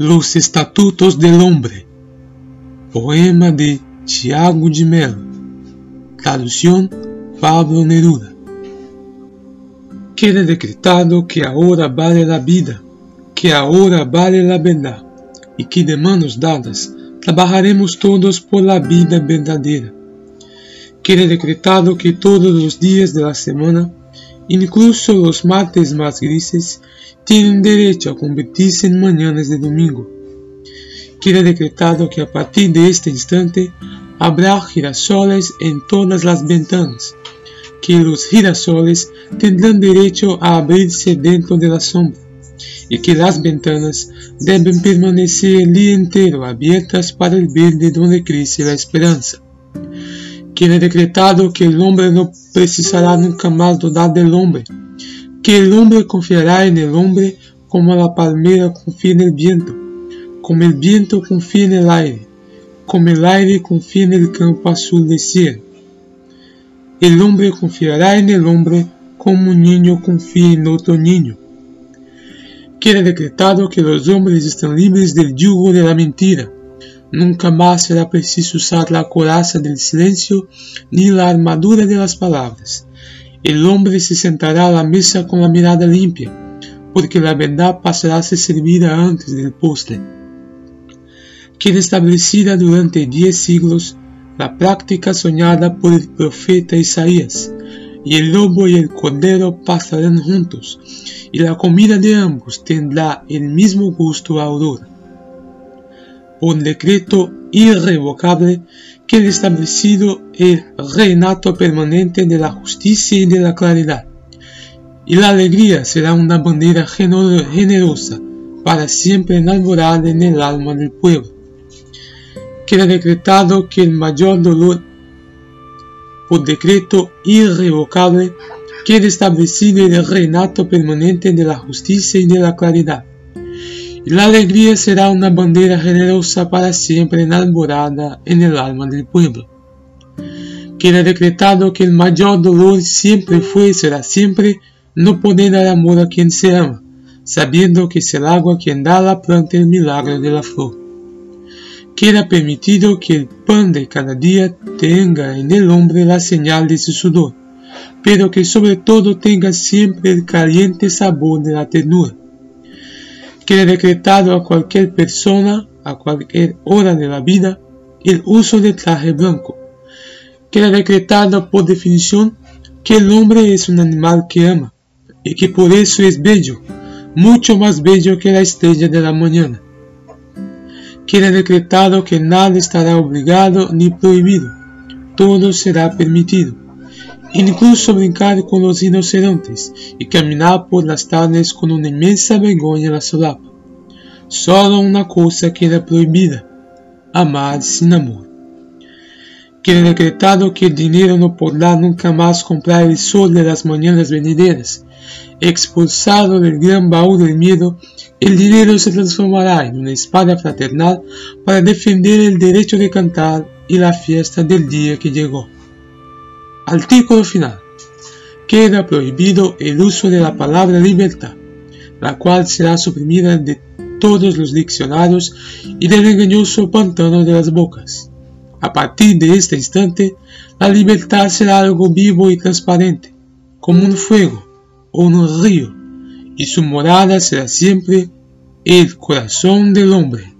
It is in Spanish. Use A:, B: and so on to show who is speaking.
A: Los Estatutos del Hombre. Poema de Tiago de Mello. Traducción Pablo Neruda. Queda decretado que ahora vale la vida, que ahora vale la verdad, y que de manos dadas trabajaremos todos por la vida verdadera. Queda decretado que todos los días de la semana, incluso los martes más grises, tienen derecho a convertirse en mañanas de domingo. Queda decretado que a partir de este instante habrá girasoles en todas las ventanas, que los girasoles tendrán derecho a abrirse dentro de la sombra, y que las ventanas deben permanecer el día entero abiertas para el verde donde crece la esperanza. Queda decretado que el hombre no precisará nunca más dudar del hombre, que el hombre confiará en el hombre como la palmera confía en el viento, como el viento confía en el aire, como el aire confía en el campo azul del cielo. El hombre confiará en el hombre como un niño confía en otro niño. Queda decretado que los hombres están libres del yugo de la mentira. Nunca más será preciso usar la coraza del silencio ni la armadura de las palabras el hombre se sentará a la mesa con la mirada limpia, porque la verdad pasará a ser servida antes del postre. Queda establecida durante diez siglos la práctica soñada por el profeta Isaías, y el lobo y el cordero pasarán juntos, y la comida de ambos tendrá el mismo gusto a aurora. Por decreto irrevocable queda establecido el reinato permanente de la justicia y de la claridad. Y la alegría será una bandera generosa para siempre enamorada en el alma del pueblo. Queda decretado que el mayor dolor, por decreto irrevocable, queda establecido el reinato permanente de la justicia y de la claridad la alegría será una bandera generosa para siempre enamorada en el alma del pueblo. Queda decretado que el mayor dolor siempre fue y será siempre no poder dar amor a quien se ama, sabiendo que es el agua quien da a la planta el milagro de la flor. Queda permitido que el pan de cada día tenga en el hombre la señal de su sudor, pero que sobre todo tenga siempre el caliente sabor de la ternura quede decretado a cualquier persona a cualquier hora de la vida el uso de traje blanco. Queda decretado por definición que el hombre es un animal que ama y que por eso es bello, mucho más bello que la estrella de la mañana. Queda decretado que nada estará obligado ni prohibido, todo será permitido incluso brincar con los inocentes y caminar por las tardes con una inmensa vergüenza en la solapa. Solo una cosa queda prohibida, amar sin amor. Queda decretado que el dinero no podrá nunca más comprar el sol de las mañanas venideras. Expulsado del gran baúl del miedo, el dinero se transformará en una espada fraternal para defender el derecho de cantar y la fiesta del día que llegó. Artículo final. Queda prohibido el uso de la palabra libertad, la cual será suprimida de todos los diccionarios y del engañoso pantano de las bocas. A partir de este instante, la libertad será algo vivo y transparente, como un fuego o un río, y su morada será siempre el corazón del hombre.